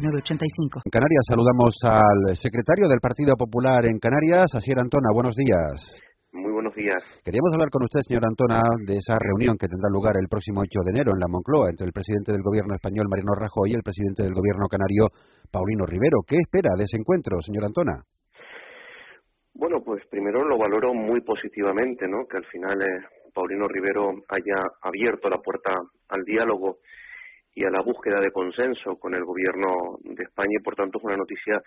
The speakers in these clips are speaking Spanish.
906985. En Canarias saludamos al secretario del Partido Popular en Canarias, Asier Antona. Buenos días. Muy buenos días. Queríamos hablar con usted, señor Antona, de esa reunión que tendrá lugar el próximo 8 de enero en la Moncloa entre el presidente del gobierno español, Mariano Rajoy, y el presidente del gobierno canario, Paulino Rivero. ¿Qué espera de ese encuentro, señor Antona? Bueno, pues primero lo valoro muy positivamente, ¿no? Que al final eh, Paulino Rivero haya abierto la puerta al diálogo y a la búsqueda de consenso con el gobierno de España y por tanto es una noticia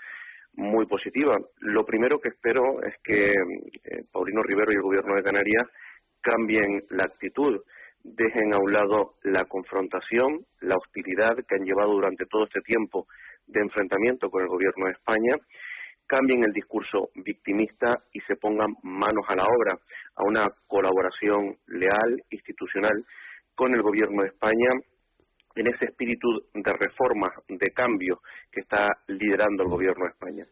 muy positiva. Lo primero que espero es que eh, Paulino Rivero y el gobierno de Canarias cambien la actitud, dejen a un lado la confrontación, la hostilidad que han llevado durante todo este tiempo de enfrentamiento con el gobierno de España, cambien el discurso victimista y se pongan manos a la obra a una colaboración leal, institucional con el gobierno de España en ese espíritu de reforma, de cambio que está liderando el gobierno de España.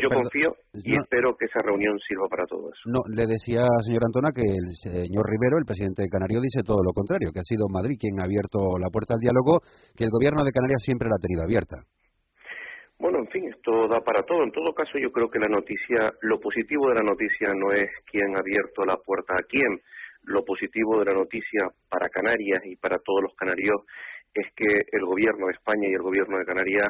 Yo confío y espero que esa reunión sirva para todo eso. No, le decía, señor Antona, que el señor Rivero, el presidente de Canario, dice todo lo contrario, que ha sido Madrid quien ha abierto la puerta al diálogo, que el gobierno de Canarias siempre la ha tenido abierta. Bueno, en fin, esto da para todo. En todo caso, yo creo que la noticia, lo positivo de la noticia no es quién ha abierto la puerta a quién. Lo positivo de la noticia para Canarias y para todos los canarios es que el gobierno de España y el gobierno de Canarias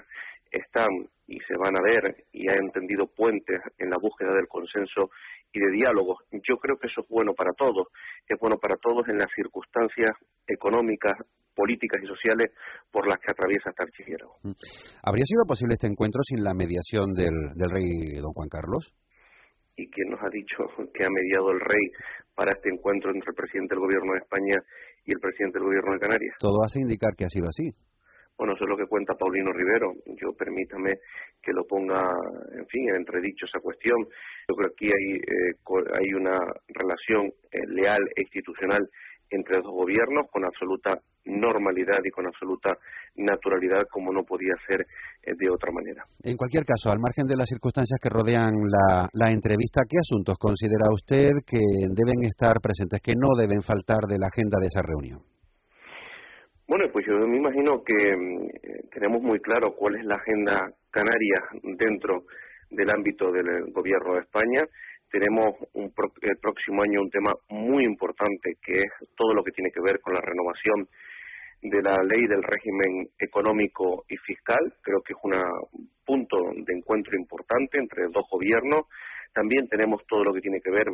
están y se van a ver y han entendido puentes en la búsqueda del consenso y de diálogo. Yo creo que eso es bueno para todos, es bueno para todos en las circunstancias económicas, políticas y sociales por las que atraviesa este archipiélago. Mm. ¿Habría sido posible este encuentro sin la mediación del, del rey don Juan Carlos? ¿Y quién nos ha dicho que ha mediado el rey para este encuentro entre el presidente del gobierno de España y el presidente del gobierno de Canarias. Todo hace indicar que ha sido así. Bueno, eso es lo que cuenta Paulino Rivero. Yo permítame que lo ponga, en fin, en entredicho esa cuestión. Yo creo que aquí hay, eh, hay una relación eh, leal e institucional entre los dos gobiernos con absoluta normalidad y con absoluta naturalidad como no podía ser eh, de otra manera. En cualquier caso, al margen de las circunstancias que rodean la, la, entrevista, ¿qué asuntos considera usted que deben estar presentes, que no deben faltar de la agenda de esa reunión? Bueno, pues yo me imagino que mm, tenemos muy claro cuál es la agenda canaria dentro del ámbito del gobierno de España tenemos un el próximo año un tema muy importante que es todo lo que tiene que ver con la renovación de la ley del régimen económico y fiscal. Creo que es un punto de encuentro importante entre dos gobiernos. También tenemos todo lo que tiene que ver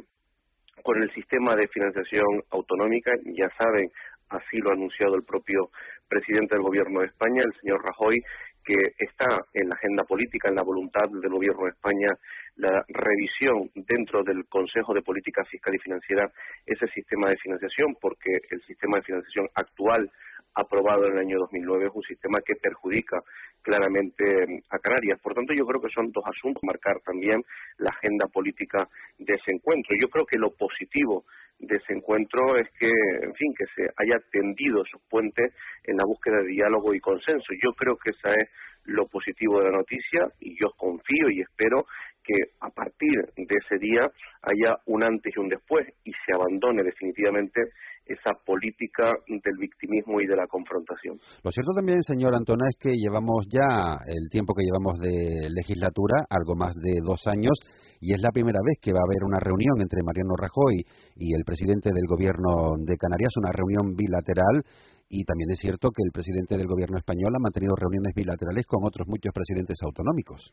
con el sistema de financiación autonómica. Ya saben, así lo ha anunciado el propio presidente del Gobierno de España, el señor Rajoy, que está en la agenda política, en la voluntad del Gobierno de España, la revisión dentro del Consejo de Política Fiscal y Financiera ese sistema de financiación, porque el sistema de financiación actual aprobado en el año 2009 es un sistema que perjudica claramente a Canarias. Por tanto, yo creo que son dos asuntos, marcar también la agenda política de ese encuentro. Yo creo que lo positivo de ese encuentro es que, en fin, que se haya tendido esos puentes en la búsqueda de diálogo y consenso. Yo creo que esa es lo positivo de la noticia y yo confío y espero que a partir de ese día haya un antes y un después y se abandone definitivamente esa política del victimismo y de la confrontación. Lo cierto también, señor Antona, es que llevamos ya el tiempo que llevamos de legislatura, algo más de dos años, y es la primera vez que va a haber una reunión entre Mariano Rajoy y el presidente del gobierno de Canarias, una reunión bilateral, y también es cierto que el presidente del gobierno español ha mantenido reuniones bilaterales con otros muchos presidentes autonómicos.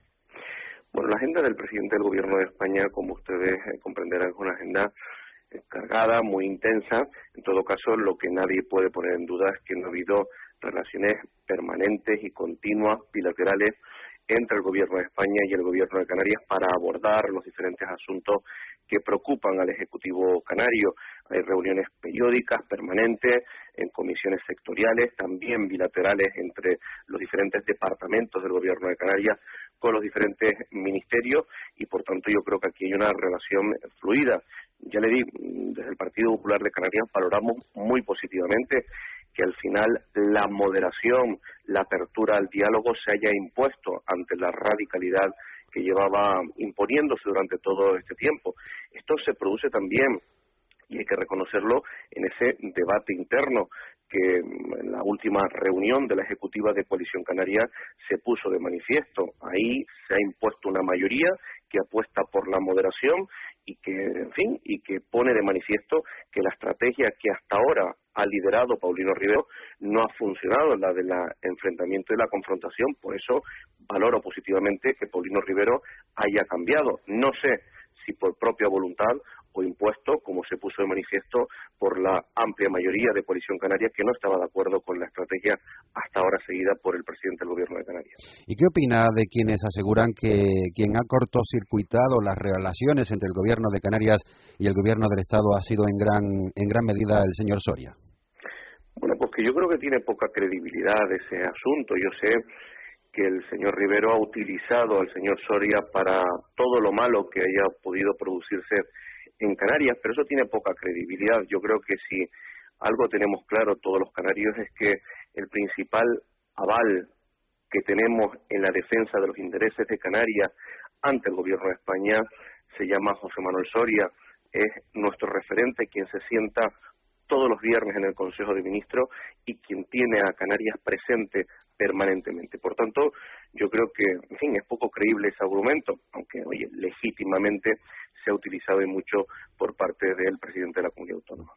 Bueno, la agenda del presidente del gobierno de España, como ustedes eh, comprenderán, es una agenda cargada, muy intensa. En todo caso, lo que nadie puede poner en duda es que no ha habido relaciones permanentes y continuas, bilaterales, entre el Gobierno de España y el Gobierno de Canarias para abordar los diferentes asuntos que preocupan al Ejecutivo canario. hay reuniones periódicas, permanentes, en comisiones sectoriales, también bilaterales entre los diferentes departamentos del Gobierno de Canarias con los diferentes ministerios y, por tanto, yo creo que aquí hay una relación fluida. Ya le di, desde el Partido Popular de Canarias valoramos muy positivamente que al final la moderación, la apertura al diálogo se haya impuesto ante la radicalidad que llevaba imponiéndose durante todo este tiempo. Esto se produce también y hay que reconocerlo en ese debate interno que en la última reunión de la Ejecutiva de Coalición Canaria se puso de manifiesto. Ahí se ha impuesto una mayoría que apuesta por la moderación y que, en fin, y que pone de manifiesto que la estrategia que hasta ahora ha liderado Paulino Rivero no ha funcionado, la del enfrentamiento y la confrontación. Por eso valoro positivamente que Paulino Rivero haya cambiado. No sé si por propia voluntad o impuesto, como se puso de manifiesto por la amplia mayoría de Coalición Canaria que no estaba de acuerdo con la estrategia hasta ahora seguida por el presidente del Gobierno de Canarias. ¿Y qué opina de quienes aseguran que quien ha cortocircuitado las relaciones entre el Gobierno de Canarias y el Gobierno del Estado ha sido en gran, en gran medida el señor Soria? Bueno, pues que yo creo que tiene poca credibilidad ese asunto. Yo sé que el señor Rivero ha utilizado al señor Soria para todo lo malo que haya podido producirse en Canarias, pero eso tiene poca credibilidad. Yo creo que si algo tenemos claro todos los canarios es que el principal aval que tenemos en la defensa de los intereses de Canarias ante el gobierno de España se llama José Manuel Soria, es nuestro referente, quien se sienta todos los viernes en el Consejo de Ministros y quien tiene a Canarias presente permanentemente. Por tanto, yo creo que, en fin, es poco creíble ese argumento, aunque, oye, legítimamente se ha utilizado y mucho por parte del presidente de la comunidad autónoma.